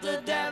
The devil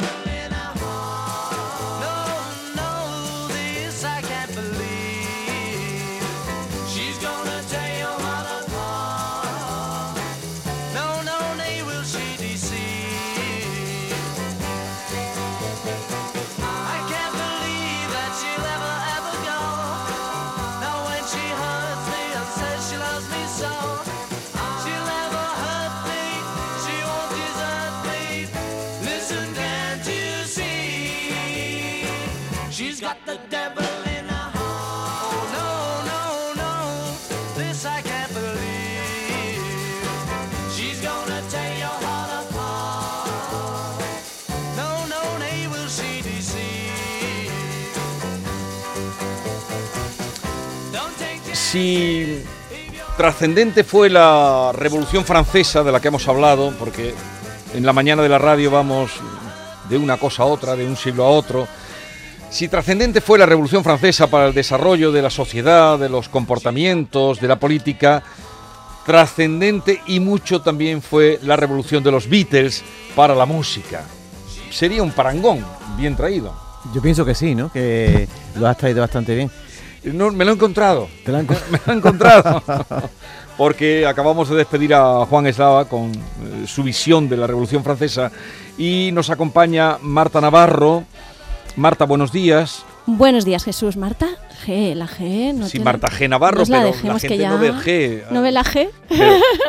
Si trascendente fue la Revolución Francesa de la que hemos hablado, porque en la mañana de la radio vamos de una cosa a otra, de un siglo a otro, si trascendente fue la Revolución Francesa para el desarrollo de la sociedad, de los comportamientos, de la política, trascendente y mucho también fue la revolución de los Beatles para la música. Sería un parangón bien traído. Yo pienso que sí, ¿no? Que lo has traído bastante bien. No, me lo he encontrado. ¿Te lo han Me lo he encontrado. Porque acabamos de despedir a Juan Eslava con eh, su visión de la Revolución Francesa y nos acompaña Marta Navarro. Marta, buenos días. Buenos días, Jesús. Marta G, la G. No sí, tiene- Marta G. Navarro, la pero la gente no ve G. ¿No ve la G?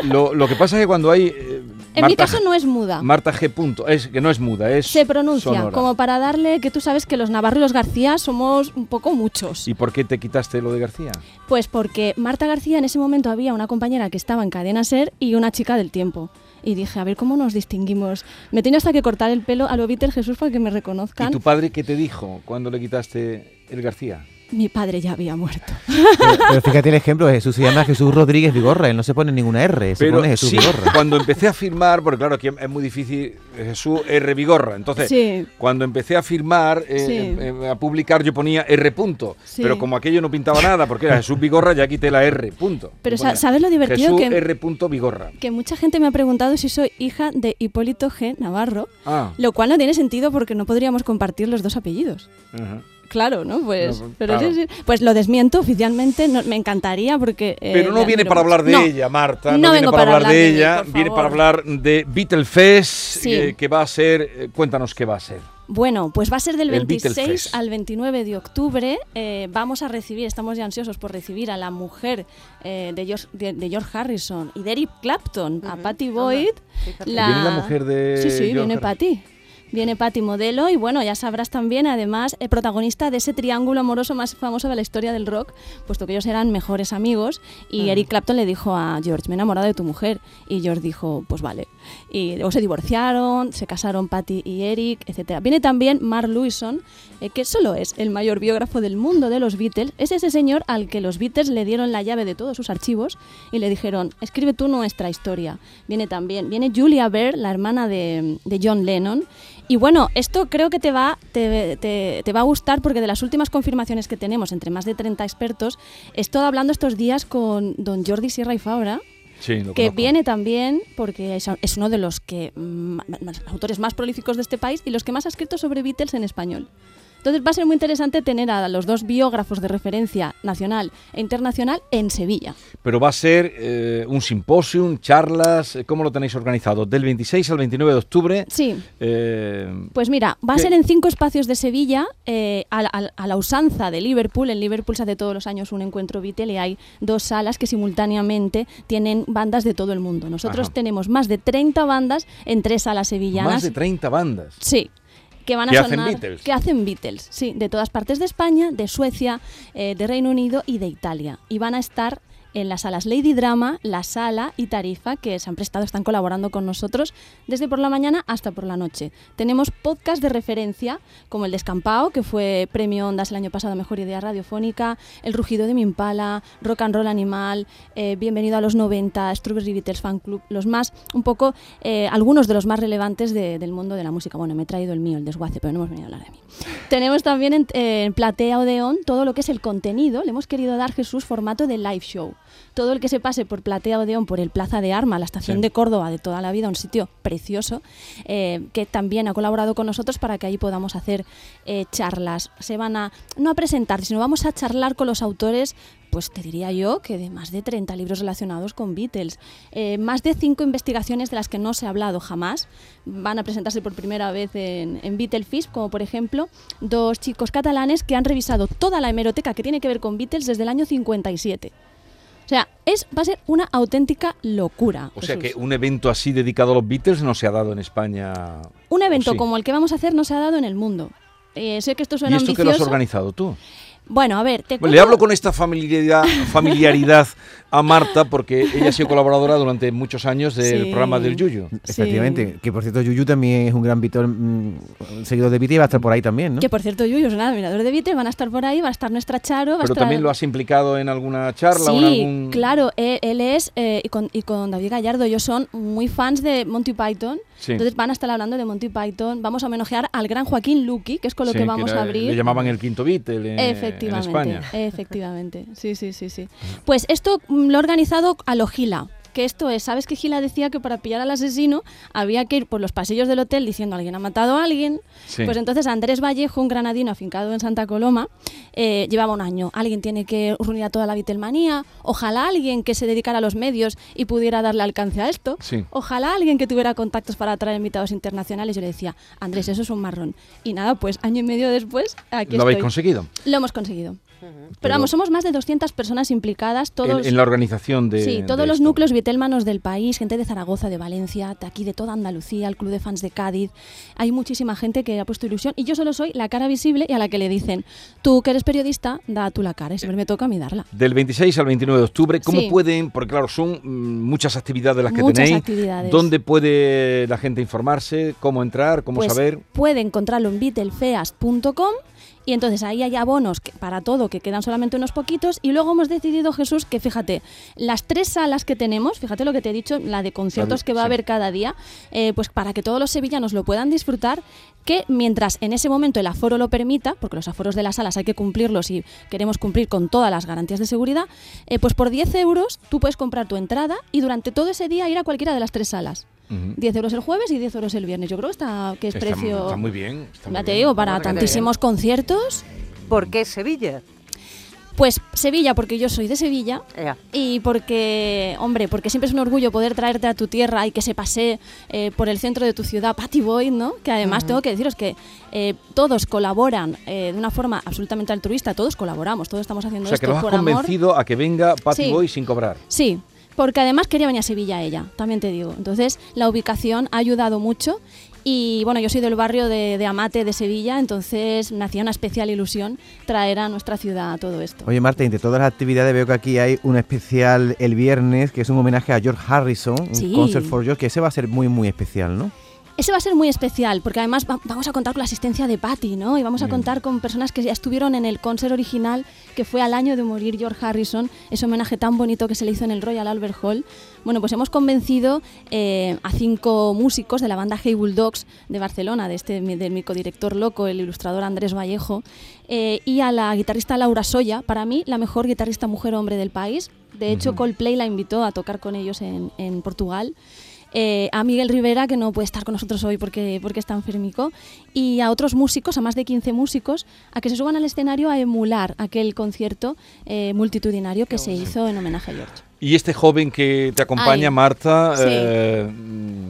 Lo, lo que pasa es que cuando hay... eh, En mi caso G- no es muda. Marta G. Punto, es que no es muda, es Se pronuncia, sonora. como para darle que tú sabes que los Navarro y los García somos un poco muchos. ¿Y por qué te quitaste lo de García? Pues porque Marta García en ese momento había una compañera que estaba en Cadena Ser y una chica del tiempo. Y dije, a ver cómo nos distinguimos. Me tenía hasta que cortar el pelo a lo Beatles Jesús para que me ¿Y reconozcan. tu padre qué te dijo cuando le quitaste el García? Mi padre ya había muerto. Pero, pero fíjate el ejemplo, Jesús se llama Jesús Rodríguez Vigorra, él no se pone ninguna R, se pone Jesús sí, Vigorra. cuando empecé a firmar, porque claro, aquí es muy difícil Jesús R. Vigorra. Entonces, Sí. cuando empecé a firmar, eh, Sí. eh, a publicar, yo ponía R. Punto. Sí. Pero como aquello no pintaba nada, porque era Jesús Vigorra, ya quité la R. Punto. Pero ponía ¿sabes lo divertido Jesús que- R. Punto Vigorra. Que mucha gente me ha preguntado si soy hija de Hipólito G. Navarro, Ah. lo cual no tiene sentido porque no podríamos compartir los dos apellidos. ajá. Claro, ¿no? Pues, No, pero claro. sí, sí. Pues lo desmiento oficialmente, no- me encantaría porque... eh, Pero no viene para hablar de No, ella, Marta. No, no viene vengo para para hablar de mí, ella, viene para hablar de Beatlefest, Sí. eh, que va a ser. eh, cuéntanos qué va a ser. Bueno, pues va a ser del El 26 Beatlefest. al 29 de octubre. eh, vamos a recibir, estamos ya ansiosos por recibir a la mujer eh, de, George, de, de George Harrison y de Eric Clapton, a Patty Boyd. ¿Viene la mujer de Sí, sí, George viene Harrison? Patty. Viene Patty modelo y bueno, ya sabrás también, además, eh, protagonista de ese triángulo amoroso más famoso de la historia del rock, puesto que ellos eran mejores amigos y Eric Clapton le dijo a George, me he enamorado de tu mujer. Y George dijo, pues vale. Y luego se divorciaron, se casaron Patty y Eric, etcétera. Viene también Mark Lewison, eh, que solo es el mayor biógrafo del mundo de los Beatles. Es ese señor al que los Beatles le dieron la llave de todos sus archivos y le dijeron, escribe tú nuestra historia. Viene también, viene Julia Baird, la hermana de, John Lennon. Y bueno, esto creo que te va, te va a gustar porque de las últimas confirmaciones que tenemos entre más de 30 expertos, he estado hablando estos días con don Jordi Sierra y Fabra, Sí, que conozco. viene también porque es, es uno de los que, mm, más- autores más prolíficos de este país y los que más ha escrito sobre Beatles en español. Entonces va a ser muy interesante tener a los dos biógrafos de referencia nacional e internacional en Sevilla. Pero va a ser eh, un simposium, charlas, eh, ¿cómo lo tenéis organizado? Del 26 al 29 de octubre. Sí. eh, Pues mira, va a ser en cinco espacios de Sevilla, eh, a, la- a la- a la usanza de Liverpool. En Liverpool se hace todos los años un encuentro Beatle y hay dos salas que simultáneamente tienen bandas de todo el mundo. Nosotros Ajá. tenemos más de 30 bandas en tres salas sevillanas. más de 30 bandas. Sí. Que van a ¿Qué hacen sonar, Beatles? que hacen Beatles, sí, de todas partes de España, de Suecia, eh, de Reino Unido y de Italia. Y van a estar en las salas Lady Drama, La Sala y Tarifa, que se han prestado, están colaborando con nosotros desde por la mañana hasta por la noche. Tenemos podcast de referencia, como el Descampado, que fue premio Ondas el año pasado, Mejor Idea Radiofónica, El Rugido de mi Impala, Rock and Roll Animal, eh, Bienvenido a los 90, Strawberry Beatles Fan Club, los más, un poco, eh, algunos de los más relevantes de- del mundo de la música. Bueno, me he traído el mío, el desguace, pero no hemos venido a hablar de mí. Tenemos también en, eh, en Platea Odeón todo lo que es el contenido. Le hemos querido dar Jesús formato de live show. Todo el que se pase por Platea Odeón, por el Plaza de Arma, la estación Sí. de Córdoba de toda la vida, un sitio precioso, eh, que también ha colaborado con nosotros para que ahí podamos hacer eh, charlas. Se van a, no a presentar, sino vamos a charlar con los autores pues te diría yo que de más de 30 libros relacionados con Beatles, Eh, más de cinco investigaciones de las que no se ha hablado jamás, van a presentarse por primera vez en, en Beatlefish, como por ejemplo dos chicos catalanes que han revisado toda la hemeroteca que tiene que ver con Beatles desde el año 57. O sea, es, va a ser una auténtica locura. O sea que un evento así dedicado a los Beatles no se ha dado en España. un evento como el que vamos a hacer no se ha dado en el mundo. Eh, sé que esto ¿Y suena esto que lo has ambicioso. organizado tú? Bueno, a ver, te Bueno, le cuento- hablo con esta familiaridad, familiaridad a Marta porque ella ha sido colaboradora durante muchos años del Sí. programa del Yuyu. Efectivamente, que por cierto Yuyu también es un gran Víctor mm, seguidor de Beatles y va a estar por ahí también, ¿no? Que por cierto, Yuyu es un admirador de Beatles, van a estar por ahí, va a estar nuestra Charo, va a Pero estar... también lo has implicado en alguna charla o en Sí, algún... claro, él, él es, eh, y, con, y con David Gallardo, ellos son muy fans de Monty Python, Sí. entonces van a estar hablando de Monty Python, vamos a homenajear al gran Joaquín Luqui, que es con lo Sí, que vamos era- a abrir. Le llamaban el quinto Beatle en, en Efectivamente, España. efectivamente. Sí, sí, sí, sí. Pues esto lo he organizado a lo Gila. Que esto es, ¿sabes que Gila decía que para pillar al asesino había que ir por los pasillos del hotel diciendo alguien ha matado a alguien? Sí. Pues entonces Andrés Vallejo, un granadino afincado en Santa Coloma, eh, llevaba un año. Alguien tiene que reunir a toda la Beatlemanía. Ojalá alguien que se dedicara a los medios y pudiera darle alcance a esto. Sí. Ojalá alguien que tuviera contactos para atraer invitados internacionales. Yo le decía, Andrés, eso es un marrón. Y nada, pues año y medio después, aquí ¿Lo habéis conseguido? Lo hemos conseguido. Pero, Pero- vamos, somos más de 200 personas implicadas, todos, En, en la organización de sí, todos de los esto. núcleos vitelmanos del país, gente de Zaragoza, de Valencia, de aquí de toda Andalucía, el club de fans de Cádiz. Hay muchísima gente que ha puesto ilusión y yo solo soy la cara visible y a la que le dicen, tú que eres periodista, da tú la cara y siempre me toca a mí darla. Del 26 al 29 de octubre, ¿cómo Sí. pueden? Porque claro, son mm, muchas actividades las que Muchas tenéis. actividades. ¿Dónde puede la gente informarse? ¿Cómo entrar? ¿Cómo Pues saber? puede encontrarlo en beatlefeast.com y entonces ahí hay abonos que- para todo, que quedan solamente unos poquitos. Y luego hemos decidido, Jesús, que fíjate, las tres salas que tenemos, fíjate lo que te he dicho, la de conciertos que va a haber cada día, eh, pues para que todos los sevillanos lo puedan disfrutar, que mientras en ese momento el aforo lo permita, porque los aforos de las salas hay que cumplirlos y queremos cumplir con todas las garantías de seguridad, eh, pues por 10 euros tú puedes comprar tu entrada y durante todo ese día ir a cualquiera de las tres salas. Ujú. 10 euros el jueves y 10 euros el viernes. Yo creo que está que es Está- precio. está muy bien, está muy ya te bien. digo, para tantísimos conciertos. ¿Por qué Sevilla? Pues Sevilla, porque yo soy de Sevilla. Y porque, hombre, porque siempre es un orgullo poder traerte a tu tierra y que se pase eh, por el centro de tu ciudad, Patty Boyd, ¿no? Que además tengo que deciros que eh, todos colaboran eh, de una forma absolutamente altruista, todos colaboramos, todos estamos haciendo O sea, que esto los has por amor. convencido a que venga Patty Sí. Boy sin cobrar. Sí, porque además quería venir a Sevilla ella, también te digo. Entonces, la ubicación ha ayudado mucho. Y bueno, yo soy del barrio de, de Amate de Sevilla, entonces me hacía una especial ilusión traer a nuestra ciudad todo esto. Oye Marta, entre todas las actividades veo que aquí hay un especial el viernes que es un homenaje a George Harrison, un concert for George, que ese va a ser muy muy especial, ¿no? Ese va a ser muy especial, porque además va- vamos a contar con la asistencia de Patty, ¿no? Y vamos a contar con personas que ya estuvieron en el concert original, que fue al año de morir George Harrison, ese homenaje tan bonito que se le hizo en el Royal Albert Hall. Bueno, pues hemos convencido eh, a cinco músicos de la banda Hey Bulldogs de Barcelona, de este del mi codirector loco, el ilustrador Andrés Vallejo, eh, y a la guitarrista Laura Soya, para mí la mejor guitarrista mujer-hombre del país. De hecho, Coldplay la invitó a tocar con ellos en, en Portugal. Eh, a Miguel Rivera, que no puede estar con nosotros hoy porque, porque está enfermico, y a otros músicos, a más de 15 músicos, a que se suban al escenario a emular aquel concierto eh, multitudinario que se hizo en homenaje a George. Y este joven que te acompaña, Ay, Marta, sí. eh,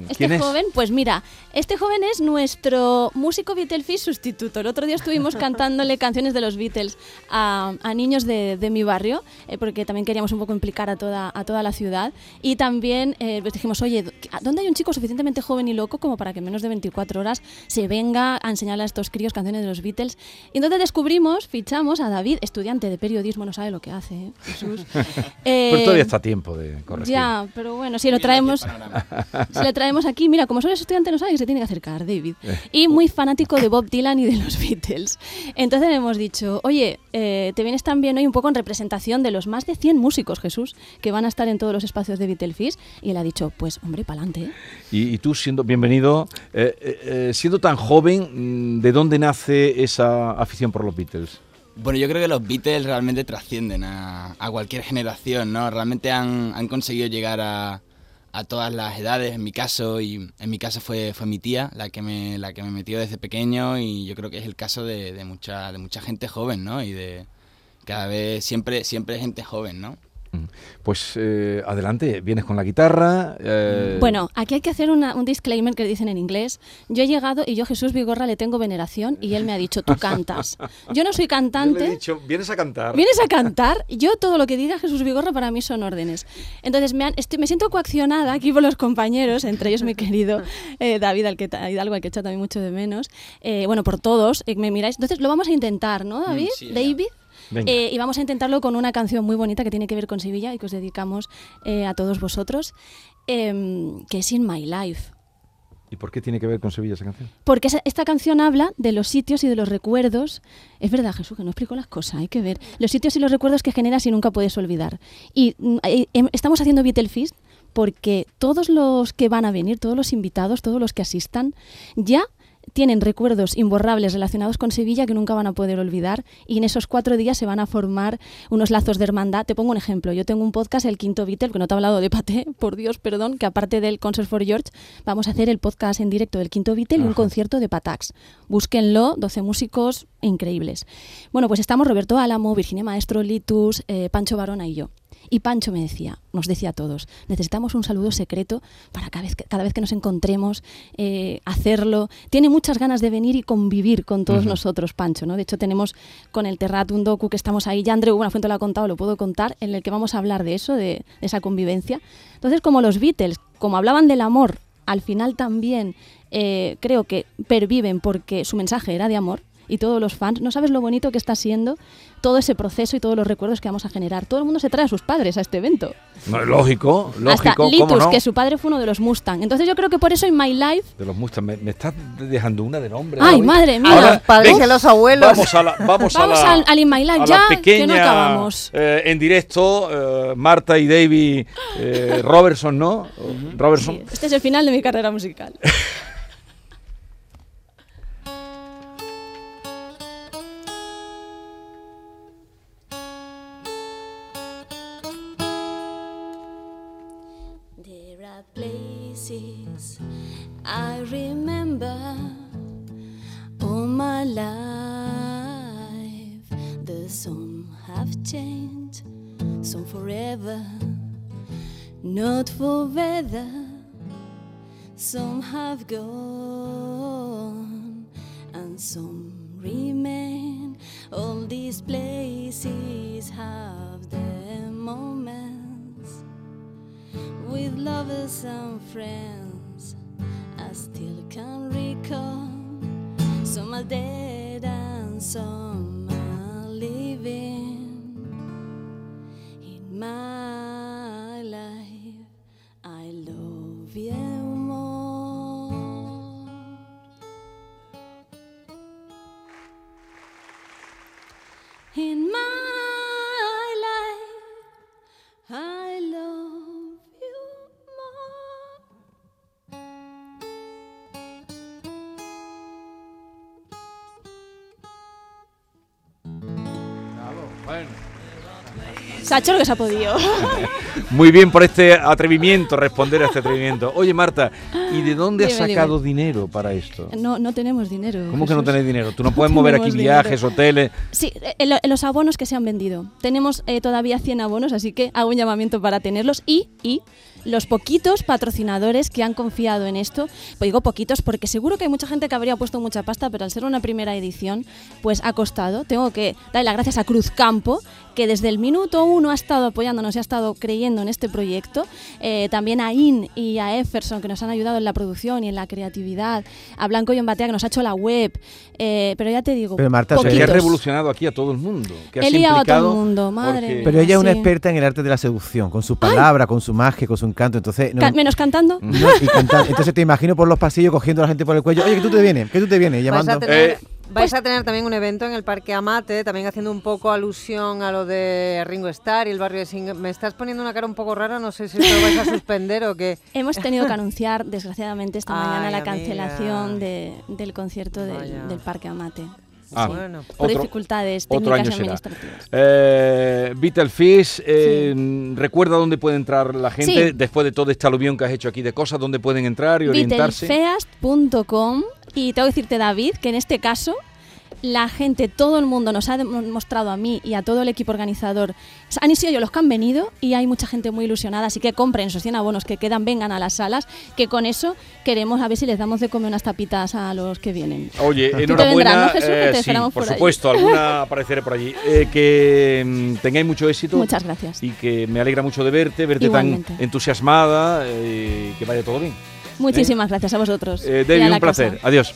Este ¿quién es? joven, pues mira, este joven es nuestro músico Beatles sustituto. El otro día estuvimos cantándole canciones de los Beatles a, a niños de, de mi barrio, eh, porque también queríamos un poco implicar a toda, a toda la ciudad. Y también eh, pues dijimos, oye, ¿dónde hay un chico suficientemente joven y loco como para que en menos de 24 horas se venga a enseñarle a estos críos canciones de los Beatles? Y entonces descubrimos, fichamos a David, estudiante de periodismo, no sabe lo que hace, ¿eh? Jesús. Eh, todavía está tiempo de corregir. ya, pero bueno, si lo traemos, si le traemos aquí, mira, como solo es estudiante no sabe que se tiene que acercar, David. Eh. Y muy fanático de Bob Dylan y de los Beatles. Entonces le hemos dicho, oye, eh, te vienes también hoy un poco en representación de los más de 100 músicos, Jesús, que van a estar en todos los espacios de Beatlefish. Y él ha dicho, pues hombre, pa'lante. ¿eh? Y, y tú siendo bienvenido, eh, eh, eh, siendo tan joven, mm, ¿de dónde nace esa afición por los Beatles? Bueno, yo creo que los Beatles realmente trascienden a, cualquier generación, ¿no? Realmente han, han conseguido llegar a, a todas las edades, en mi caso, y en mi caso fue, fue mi tía la que, me, la que me metió desde pequeño y yo creo que es el caso de, de mucha, de mucha gente joven, ¿no? Y de cada vez, siempre, siempre gente joven, ¿no? Mm. Pues eh, adelante, vienes con la guitarra. eh, Bueno, aquí hay que hacer una- un disclaimer que dicen en inglés. Yo he llegado y yo a Jesús Vigorra le tengo veneración y él me ha dicho, tú cantas. Yo no soy yo cantante. le he dicho, vienes a cantar. ¿Vienes a cantar? Yo todo lo que diga Jesús Vigorra para mí son órdenes. Entonces me, han- estoy- me siento coaccionada aquí por los compañeros, entre ellos mi querido eh, David al que, Hidalgo, al que echa también mucho de menos. Eh, bueno, por todos, eh, me miráis. Entonces lo vamos a intentar, ¿no, David? sí. David. Eh, y vamos a intentarlo con una canción muy bonita que tiene que ver con Sevilla y que os dedicamos eh, a todos vosotros, em, que es In My Life. ¿Y por qué tiene que ver con Sevilla esa canción? Porque esa- esta canción habla de los sitios y de los recuerdos. Es verdad, Jesús, que no explico las cosas, hay que ver. Los sitios y los recuerdos que generas y nunca puedes olvidar. Y mm, eh, em- estamos haciendo Beatlefist porque todos los que van a venir, todos los invitados, todos los que asistan, ya tienen recuerdos imborrables relacionados con Sevilla que nunca van a poder olvidar y en esos cuatro días se van a formar unos lazos de hermandad. Te pongo un ejemplo. Yo tengo un podcast, El Quinto Beatle, que no te he hablado de Paté, por Dios, perdón, que aparte del Concert for George, vamos a hacer el podcast en directo del Quinto Beatle y un concierto de Patax. Búsquenlo, 12 músicos increíbles. Bueno, pues estamos Roberto Álamo, Virginia Maestro, Litus, eh, Pancho Barona y yo. Y Pancho me decía, nos decía a todos, necesitamos un saludo secreto para cada vez que, cada vez que nos encontremos, eh, hacerlo. Tiene muchas ganas de venir y convivir con todos nosotros, Pancho. ¿no? De hecho, tenemos con el Terrat un docu que estamos ahí, ya Andreu Buenafuente lo ha contado, lo puedo contar, en el que vamos a hablar de eso, de, de esa convivencia. Entonces, como los Beatles, como hablaban del amor, al final también eh, creo que perviven porque su mensaje era de amor y todos los fans, no sabes lo bonito que está siendo todo ese proceso y todos los recuerdos que vamos a generar. Todo el mundo se trae a sus padres a este evento. No, lógico, lógico, Hasta ¿cómo Litus, no? que su padre fue uno de los Mustang. Entonces yo creo que por eso en My Life... De los Mustang, me, me estás dejando una de nombre. ¡Ay, David. madre mía! Ahora, los padres ven, y a los abuelos. Vamos a la, vamos a Vamos la- al- al In My Life a ya, que no pequeña, acabamos. eh, en directo, eh, Marta y David eh, Robertson, ¿no? Robertson. Sí, este es el final de mi carrera musical. for weather. Some have gone and some remain. All these places have their moments with lovers and friends. I still can recall some are dead and some are living in my Se ha hecho lo que se ha podido. Muy bien por este atrevimiento, responder a este atrevimiento. Oye, Marta, ¿y de dónde has Dime, dime. sacado dinero para esto? No, no tenemos dinero. ¿Cómo que no tenéis dinero? Tú no No puedes mover aquí dinero. viajes, hoteles. Sí, en, en los abonos que se han vendido. Tenemos eh, todavía 100 abonos, así que hago un llamamiento para tenerlos y, y los poquitos patrocinadores que han confiado en esto, pues digo poquitos porque seguro que hay mucha gente que habría puesto mucha pasta, pero al ser una primera edición, pues ha costado. Tengo que darle las gracias a Cruz Campo, que desde el minuto uno ha estado apoyándonos y ha estado creyendo en este proyecto. Eh, también a IN y a Efferson, que nos han ayudado en la producción y en la creatividad. A Blanco y Embatea, que nos ha hecho la web. Eh, pero ya te digo, Pero Marta, O sea, que has poquitos. revolucionado aquí a todo el mundo. Que has He liado a todo el mundo, madre porque-. Pero ella es una Sí. experta en el arte de la seducción, con su palabra, con su magia, con su encanto. Entonces, no- menos cantando. no, y cantando. Entonces te imagino por los pasillos cogiendo a la gente por el cuello. Oye, que tú te vienes, que tú te vienes, Vais llamando. a, tener, Eh, vais a tener también un evento en el Parque Amate, también haciendo un poco alusión a lo de Ringo Starr y el barrio de Sing. Me estás poniendo una cara un poco rara, no sé si esto lo vais a suspender o qué. Hemos tenido que anunciar, desgraciadamente, esta mañana la amiga. cancelación de- del concierto del, del Parque Amate. Ah. Bueno. Por otro- dificultades otro técnicas año y será. administrativas. Eh, Beetlefish, eh, recuerda dónde puede entrar la gente Sí. después de todo este aluvión que has hecho aquí de cosas, dónde pueden entrar y orientarse. Beatlefeast.com y tengo que decirte, David, que en este caso la gente, todo el mundo nos ha demostrado a mí y a todo el equipo organizador, han sido ellos los que han venido y hay mucha gente muy ilusionada, así que compren esos 100 abonos que quedan, vengan a las salas, que con eso queremos a ver si les damos de comer unas tapitas a los que vienen. Oye, enhorabuena. ¿no, Jesús? Que te sí, esperamos por supuesto, alguna apareceré por allí. Eh, que mm, tengáis mucho éxito. Muchas gracias. Y que me alegra mucho de verte, verte tan entusiasmada, eh, que vaya todo bien. Muchísimas gracias a vosotros. Eh, David, un placer. casa. Adiós.